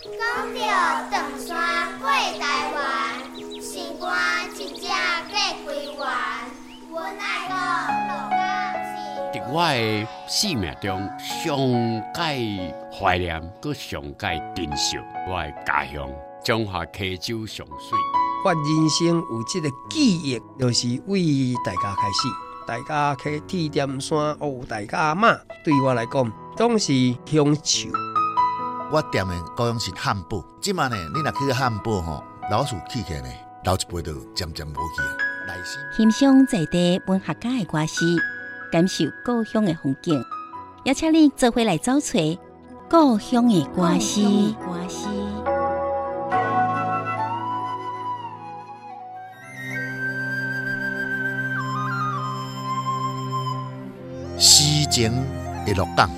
讲到长山过台湾，心肝真正过归还。阮爱讲鹿港是。在我的生命中，上界怀念，搁上界珍惜我的家乡——中华溪州上水。我人生有这个记忆，就是为大家开始，大家去铁点山哦，大家妈对我来讲，总是乡愁。我店的高雄是汉堡，即晚呢，你若去个汉堡吼，老鼠起起呢，老一辈就渐渐无去啊。来欣赏在地文学家的歌词，感受故乡的风景，邀请你做回来找寻故乡的歌词。歌词。诗情的鹿港。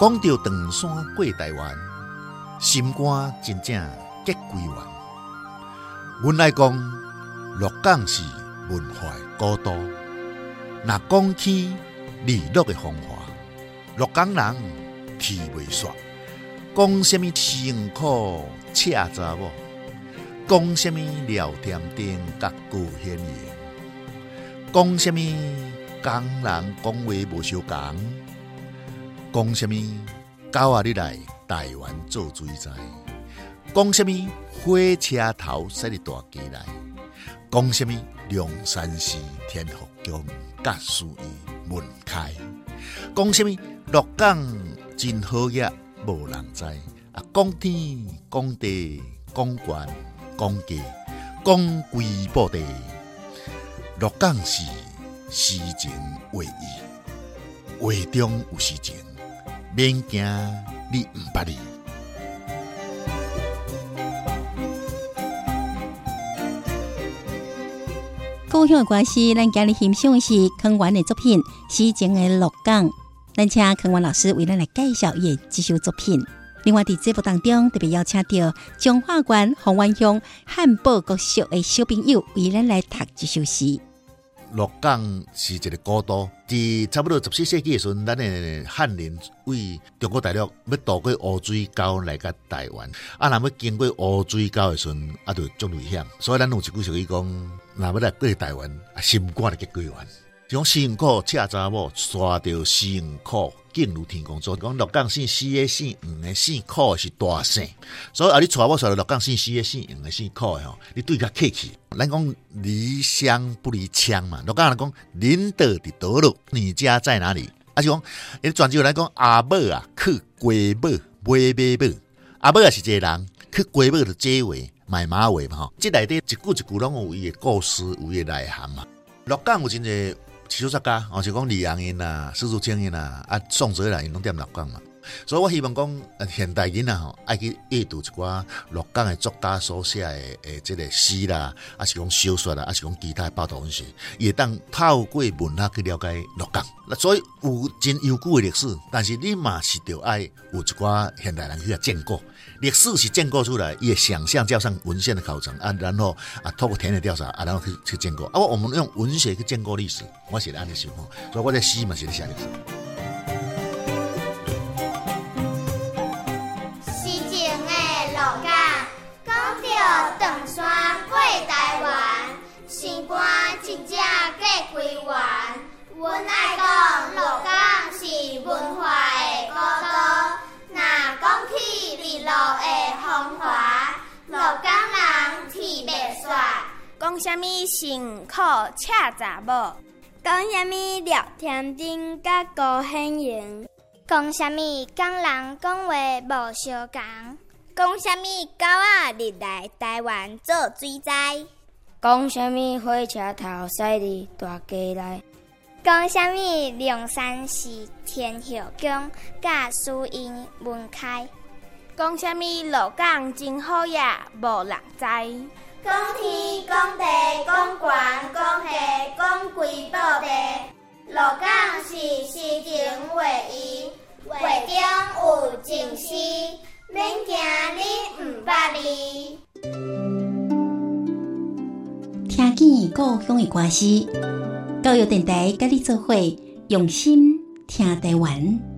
讲到长山过台湾，心肝真正结归还。阮来讲，鹿港是文化古都。若讲起日落的风华，鹿港人啼袂煞。讲什么辛苦赤查某，讲什么聊天灯甲高显荣，讲什么工人讲话无相共。讲什么？狗仔你来台湾做水灾？讲什么？火车头驶入大街来？讲什么？梁山寺天福宫甲书院门开？讲什么？鹿港真好野，无人知。啊，讲天讲地讲官讲家讲规宝地，鹿港是诗情画意，画中有诗情。免惊，你毋捌哩。故乡的关系，咱今日欣赏的是康源的作品《诗情的鹿港》。咱请康源老师为咱来介绍伊的这首作品。另外，伫节目当中特别邀请到彰化县丰原乡汉堡国小的小朋友为咱来读这首诗。鹿港是一个古都，伫差不多十四世纪的时阵，咱的汉人为中国大陆要渡过乌水沟来到台湾，啊，若要经过乌水沟的时阵，啊，就足危险，所以咱有一句俗语讲，若要来过台湾，啊，心肝就结归还。种辛苦赤查某，刷着辛苦，进入天公做。讲鹿港姓死的姓黄的姓苦是大姓，所以啊，你娶某刷着鹿港姓死的姓黄的姓苦吼，你对他客气。咱讲离乡不离乡嘛，鹿港人讲恁倒伫倒落，你家在哪里？啊是讲，因泉州来讲阿母啊，去鸡母买马母，阿母也是一个人，去鸡母就这话买马尾嘛吼。这内底一句一句拢有伊的故事，有伊的内涵嘛。鹿港有真侪。小说作家，哦，就讲李阳因呐、施竹青因啊，啊，宋哲来因拢踮鹿港嘛，所以我希望讲，现代人呐，吼，爱去阅读一寡鹿港的作家所写的诶，这个诗啦，啊是讲小说啦，啊是讲其他的报道文学，也当透过文学去了解鹿港。所以有真悠久的历史，但是你嘛是着爱有一寡现代人去啊建构。历史是建构出来，伊的想象加上文献的考证啊，然后啊，透过田野调查啊，然后去去建构啊。我们用文学去建构历史，我写的安尼想吼，所以我在诗嘛写的写历史。讲什么辛苦赤查某，讲什么聊天灯甲高显荣，讲什么工人讲话无相共，讲什么狗仔入来台湾做水灾，讲什么火车头驶入大街来，讲什么梁山是天后宫甲书院门开。讲什么？鹿港真好呀，无人知。讲天讲地讲官讲下讲规部地，鹿港是诗情画意，画中有情诗，免惊你毋捌字。听见故乡的歌词，教育电台跟你做伙，用心听台湾。